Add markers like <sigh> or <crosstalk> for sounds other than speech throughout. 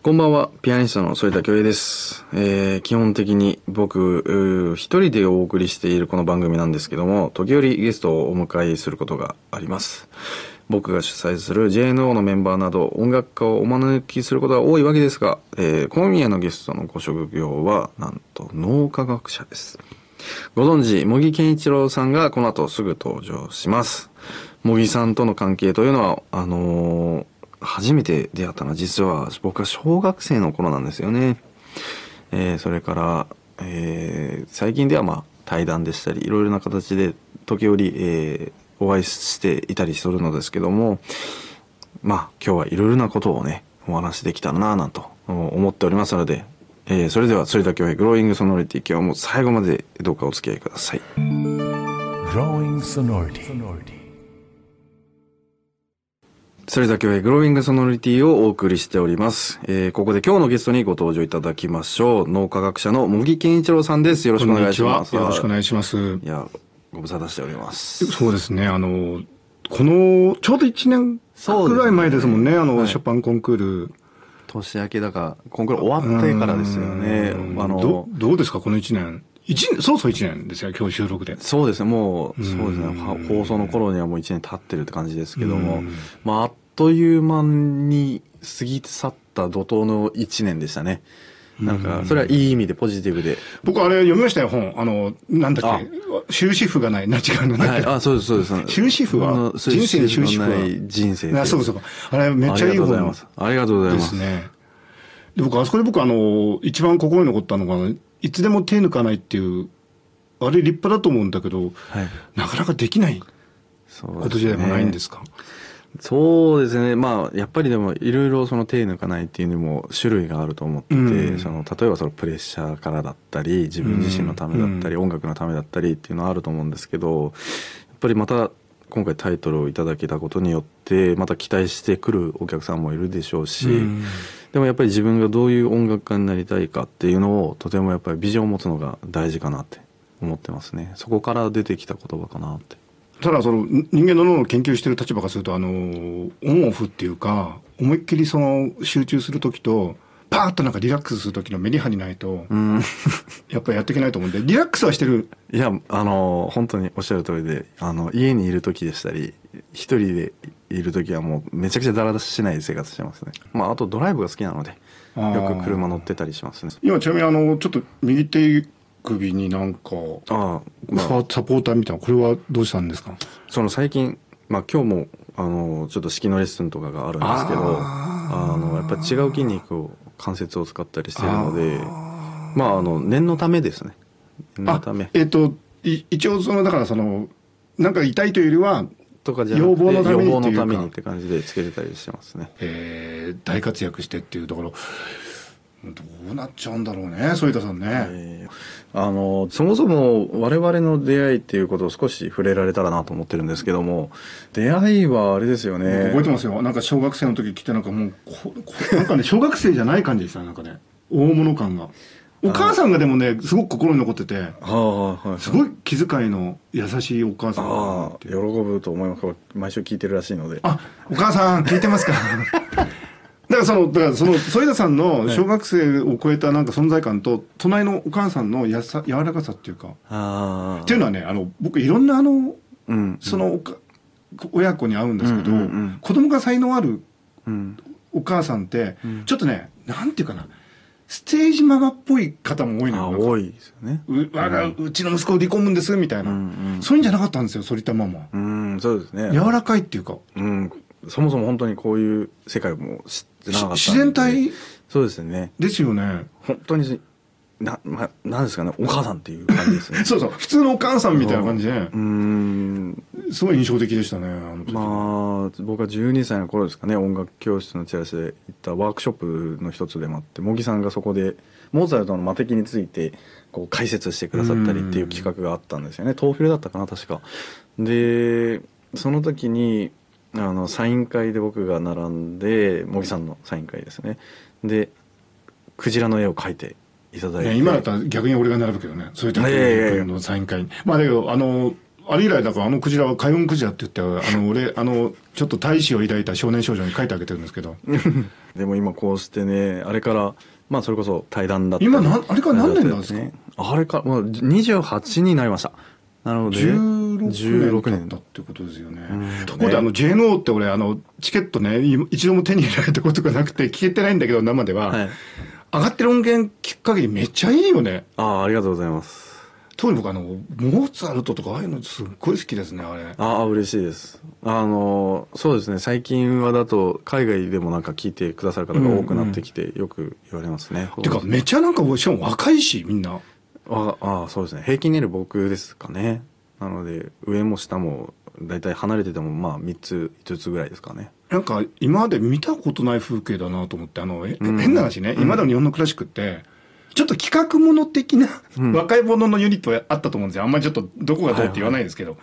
こんばんは、ピアニストの反田恭平です。えー基本的に僕、一人でお送りしているこの番組なんですけども、時折ゲストをお迎えすることがあります。僕が主催する JNO のメンバーなど音楽家をお招きすることが多いわけですが、えー今夜のゲストのご職業は、なんと脳科学者です。ご存知、茂木健一郎さんがこの後すぐ登場します。茂木さんとの関係というのは、あのー初めて出会ったのは実は僕は小学生の頃なんですよね。えーそれから、えー最近ではまあ対談でしたり、いろいろな形で時折、えーお会いしていたりするのですけども、まあ今日はいろいろなことをね、お話できたらなぁなんと思っておりますので、えーそれでは、反田恭平グローイングソノリティ今日も最後までどうかお付き合いください。Growing sonority. それでは今日はグローイングソノリティをお送りしております。えーここで今日のゲストにご登場いただきましょう。脳科学者の茂木健一郎さんです。よろしくお願いします。よろしくお願いします。いや、ご無沙汰しております。そうですね、あの、この、ちょうど1年くらい前ですもんね、あの、はいショパンコンクール。年明けだから、コンクール終わってからですよねう。んあのど、どうですか、この1年？一年、そうそう1年ですよ、今日収録で。そうですね、もう、そうですね、放送の頃にはもう1年経ってるって感じですけどもうん、まあ、あっという間に過ぎ去った怒涛の1年でしたね。なんか、それはいい意味でポジティブで。僕、あれ読みましたよ、本。あの、なんだっけ、終止符がない。な、違うの、なんはい、あ、そうです、そうです。終止符は？人生に終止符ない人生けあ、そうかそうか。あれ、めっちゃいいありがとうござい本ます。ありがとうございでますす。ね。で、僕、あそこで僕、あの、一番心に残ったのが、いつでも手抜かないっていう、あれ立派だと思うんだけど、はい。なかなかできないそうですねことじゃないんですか？そうですね。まあ、やっぱりでも、いろいろその手抜かないっていうにも種類があると思ってて、うんその、例えばそのプレッシャーからだったり、自分自身のためだったり、うん音楽のためだったりっていうのはあると思うんですけど、やっぱりまた、今回タイトルをいただけたことによって、また期待してくるお客さんもいるでしょうし、うんでもやっぱり自分がどういう音楽家になりたいかっていうのを、とてもやっぱりビジョンを持つのが大事かなって思ってますね。そこから出てきた言葉かなって。ただその人間の脳を研究してる立場からするとあのオンオフっていうか思いっきりその集中する時とパーッとなんかリラックスする時のメリハリないとうん。やっぱりやっていけないと思うんでリラックスはしてるいや、あの、本当におっしゃる通りで、あの、家にいる時でしたり、一人でいる時はもうめちゃくちゃダラダラしない生活してますね。まあ、あとドライブが好きなので、よく車乗ってたりしますね。今ちなみにあのちょっと右手首になんかああ、まあ、ササポーターみたいなこれはどうしたんですか？その最近、まあ今日も、あの、ちょっと式のレッスンとかがあるんですけど、あの、やっぱり違う筋肉を、関節を使ったりしてるので、まあ、あの、念のためですね。念のあため。えっ、とい一応そのだからそのなんか痛いというよりはとかじゃなくて予防のためにって感じでつけてたりしてますね。えー大活躍してっていうところどうなっちゃうんだろうね反田さんね、えーあのそもそも我々の出会いっていうことを少し触れられたらなと思ってるんですけども出会いはあれですよね。覚えてますよ。なんか小学生の時来てなんかもうここなんかね小学生じゃない感じでしたねなんかね。大物感がお母さんがでもねすごく心に残っててすごい気遣いの優しいお母さん喜ぶと思います。毎週聞いてるらしいので。あお母さん聞いてますか？<laughs> だからそのだからその反田さんの小学生を超えたなんか存在感と隣のお母さんのやさ柔らかさっていうかああ。っていうのはねあの僕いろんなあのうん。そのおか親子に会うんですけど、うんうんうん子供が才能あるうん。お母さんって、ちょっとねなんていうかなステージママっぽい方も多いのよ多いですよね。う我がうちの息子を離婚むんですみたいな、うんうん。そういうんじゃなかったんですよ反田ママうんそうですね。柔らかいっていうか。うん。そもそも本当にこういう世界も知ってなかった自然体？そうですね。ですよね。本当にな、ま、なんですかねお母さんっていう感じですね。<laughs> そうそう。普通のお母さんみたいな感じで。うーんすごい印象的でしたねまあ僕は12歳の頃ですかね音楽教室のチラシで行ったワークショップの一つでもあって茂木さんがそこでモーツァルトの魔笛についてこう解説してくださったりっていう企画があったんですよね。東フィルだったかな確か。でその時にあのサイン会で僕が並んで茂木さんのサイン会ですね。でクジラの絵を描いていただいて、ね今だったら逆に俺が並ぶけどね。そういったいやいやいやのサイン会。にまあだけどあのあれ以来だからあのクジラは海運クジラって言ってあの俺 <laughs> あのちょっと大志を抱いた少年少女に書いてあげてるんですけど。<laughs> でも今こうしてねあれからまあそれこそ対談だったり。今なんあれから何年なんですか？ねあれからもう28になりました。なるほど16 16年年だってことですよね。うん。ところであの JNO って俺あのチケットねい一度も手に入れられたことがなくて聞けてないんだけど生では、はい。上がってる音源聞く限りめっちゃいいよね。ああありがとうございます特に僕あのモーツァルトとかああいうのすっごい好きですねあれ。ああ嬉しいです。あのそうですね。最近はだと海外でもなんか聞いてくださる方が多くなってきてよく言われますね、てかめっちゃなんかしかも若いしみんな。ああそうですね。平均年齢僕ですかね。なので上も下も大体離れててもまあ3つ5つぐらいですかね。なんか今まで見たことない風景だなと思ってあの、えうん。変な話ね、今までの日本のクラシックってちょっと企画もの的な、うん。若い者のユニットがあったと思うんですよ。あんまりちょっとどこがどうって言わないですけど、は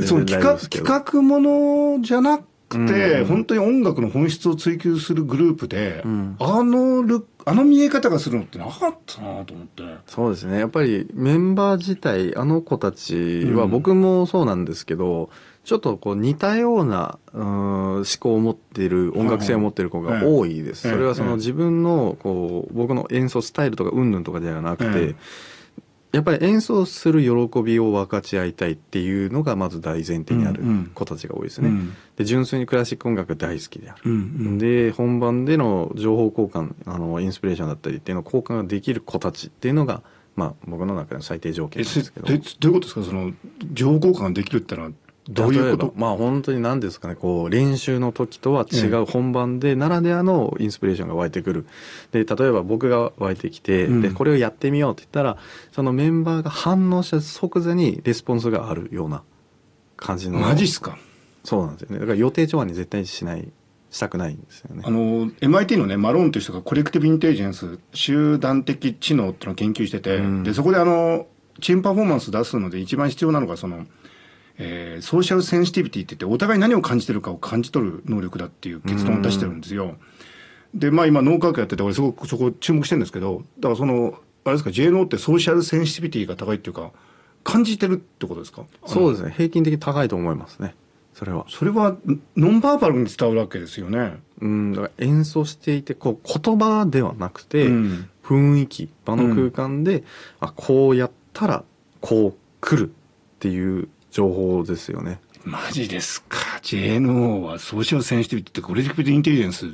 いその企画企画ものじゃなくて、うん。本当に音楽の本質を追求するグループで、うん。あのルあの見え方がするのってなかったなと思って。そうですね。やっぱりメンバー自体あの子たちはうん。僕もそうなんですけど、ちょっとこう似たようなうーん思考を持っている音楽性を持っている子が多いです、はい。それはそええの自分のこう僕の演奏スタイルとか云々とかではなくて、えやっぱり演奏する喜びを分かち合いたいっていうのがまず大前提にあるうんうん。子たちが多いですね、うん。で純粋にクラシック音楽が大好きである、うんうん。で本番での情報交換あのインスピレーションだったりっていうのを交換ができる子たちっていうのが、まあ、僕の中での最低条件ですけど。でどういうことですか？その情報交換ができるってのはどういうこと？まあ本当に何ですかねこう練習の時とは違えう本番でならではのインスピレーションが湧いてくる。で例えば僕が湧いてきて、うん。でこれをやってみようって言ったらそのメンバーが反応した即座にレスポンスがあるような感じの。マジっすか？そうなんですよね。だから予定調和に絶対しないしたくないんですよね。あの MIT のねマローンという人がコレクティブインテリジェンス集団的知能っていうのを研究してて、うん。でそこであのチームパフォーマンス出すので一番必要なのがその、えーソーシャルセンシティビティって言ってお互い何を感じてるかを感じ取る能力だっていう結論を出してるんですよ。でまあ今脳科学やってて俺すごくそこ注目してるんですけどだからそのあれですか JNO ってソーシャルセンシティビティが高いっていうか感じてるってことですか？そうですね。平均的に高いと思いますね。それは。それはノンバーバルに伝わるわけですよね。うん。だから演奏していてこう言葉ではなくて、うん。雰囲気場の空間で、あこうやったらこう来るっていう情報ですよね。マジですか。JNO はソーシャルセンシティビティってコレクティブインテリジェンス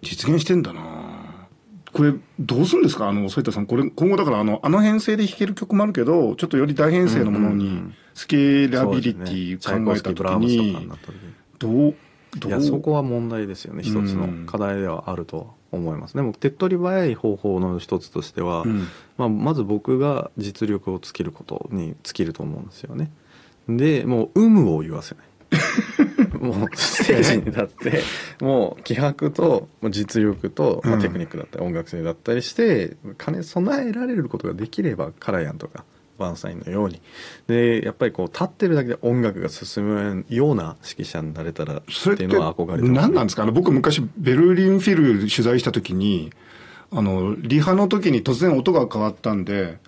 実現してんだな。これどうするんですか？あの、添田さん。これ今後だからあの、あの編成で弾ける曲もあるけど、ちょっとより大編成のものにスケーラビリティ考えたとかにになった時。どう、どいうやそこは問題ですよね。一つの課題ではあるとは思います。でも手っ取り早い方法の一つとしては、うん。まあ、まず僕が実力をつけることに尽きると思うんですよねでもう有無を言わせない。<laughs> もうステージに立ってもう気迫と実力と、まあ、うんテクニックだったり音楽性だったりして金備えられることができればカラヤンとかバーンスタインのように。でやっぱりこう立ってるだけで音楽が進むような指揮者になれたらっていうのは憧れてます何なんですか？あの僕昔ベルリンフィル取材した時に、あの、リハの時に突然音が変わったんで、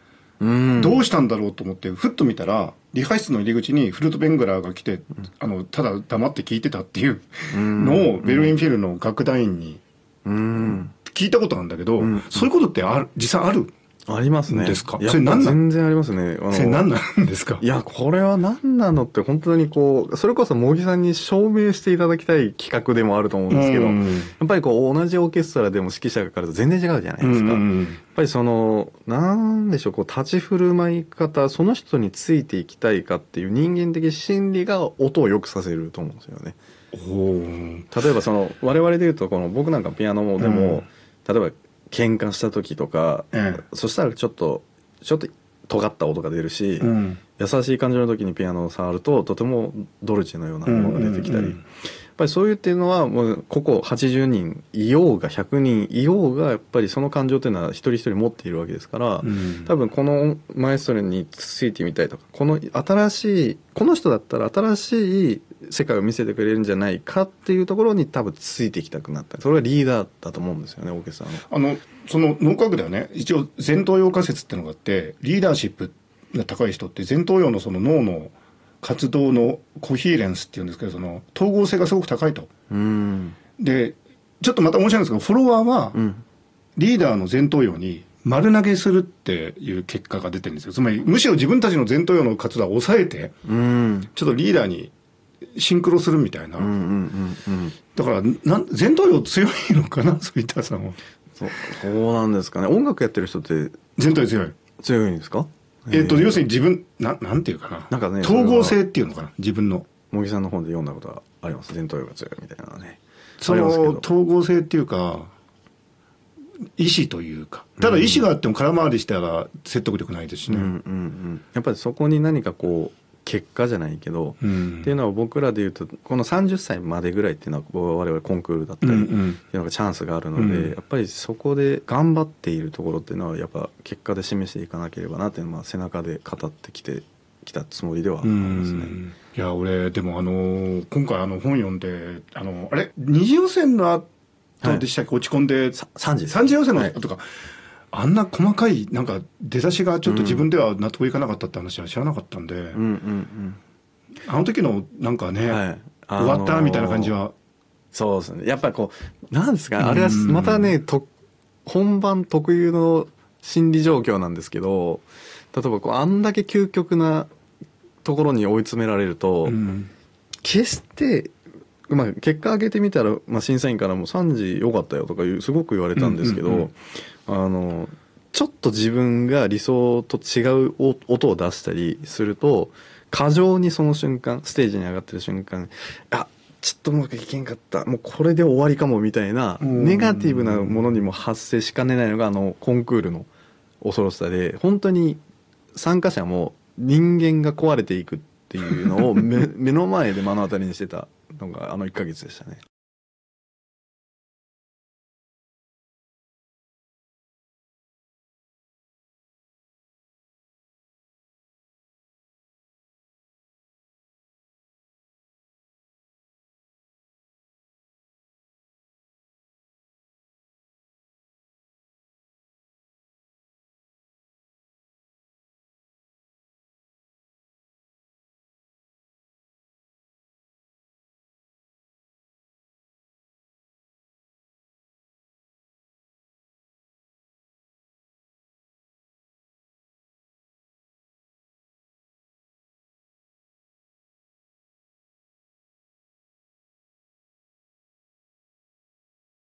うん。どうしたんだろうと思って、ふっと見たら、リハ室の入り口にフルート・ベングラーが来て、あの、ただ黙って聞いてたっていうのを、ベルリンフィルの楽団員にうん。聞いたことなんだけど、うん。そういうことってある、実際ある？ありますね。ですか？それ何なん？全然ありますね。あのそれ何なんですか？いや、これは何なのって本当にこう、それこそ茂木さんに証明していただきたい企画でもあると思うんですけど、うん。やっぱりこう同じオーケストラでも指揮者がかかると全然違うじゃないですか。やっうんぱりその、なんでしょう、こう立ち振る舞い方、その人についていきたいかっていう人間的心理が音を良くさせると思うんですよね。例えばその、我々で言うとこの僕なんかピアノもでも、例えば喧嘩した時とか、えそしたらちょっと、ちょっと尖った音が出るし、えうん。優しい感じの時にピアノを触るととてもドルチェのようなものが出てきたり、うんうんうんぱりそういうっていうのはもうここ80人いようが100人いようがやっぱりその感情っていうのは一人一人持っているわけですから、うん。多分このマエストロについてみたいとかこの新しいこの人だったら新しい世界を見せてくれるんじゃないかっていうところに多分ついていきたくなった。それがリーダーだと思うんですよねオーケストラの。あの、その脳科学ではね、一応前頭葉仮説っていうのがあって、リーダーシップが高い人って前頭葉のその脳の活動のコヒーレンスっていうんですけどその統合性がすごく高いと。うん。でちょっとまた面白いんですけどフォロワーはうん。リーダーの前頭葉に丸投げするっていう結果が出てるんですよ。つまりむしろ自分たちの前頭葉の活動を抑えてうん。ちょっとリーダーにシンクロするみたいな、うんうんうんうん。だからなん前頭葉強いのかな？<laughs> そういったさんは。そうそうなんですかね。音楽やってる人って前頭葉強い。強いんですか？えっと、ー要するに自分、ななんていうかな。なんかね統合性っていうのかな、自分の。茂木さんの本で読んだことがあります前頭葉が強いみたいなのねその統合性っていうか、意志というか。ただ意志があっても空回りしたら説得力ないですしね。うんうんうんやっぱりそこに何かこう結果じゃないけど、うん。っていうのは僕らでいうとこの30歳までぐらいっていうのは我々コンクールだったりうんっていうのがチャンスがあるので、うん。やっぱりそこで頑張っているところっていうのはやっぱ結果で示していかなければなっていうのはまあ背中で語ってきてきたつもりではあうりますね。ん。いや、俺、でもあの、今回あの本読んで、あの、あれ？二次予選の後でしたっけ、落ち込んで、さ3時三次予選のはい。後とか、あんな細かい、なんか出だしがちょっと自分では納得いかなかったって話は知らなかったんで、うんうんあの時のなんかね、うんはい。終わったみたいな感じあのーは、そうですね。やっぱりこうなんですかあれはうんまたねと本番特有の心理状況なんですけど例えばこうあんだけ究極なところに追い詰められると、うん。決して、まあ、結果上げてみたら、まあ、審査員からも3時良かったよとかいうすごく言われたんですけど、うんうんあのちょっと自分が理想と違うお音を出したりすると過剰にその瞬間ステージに上がってる瞬間あちょっとうまくいけんかったもうこれで終わりかもみたいなうんネガティブなものにも発生しかねないのがあのコンクールの恐ろしさで本当に参加者も人間が壊れていくっていうのを目 <laughs> 目の前で目の当たりにしてたのがあの1ヶ月でしたね。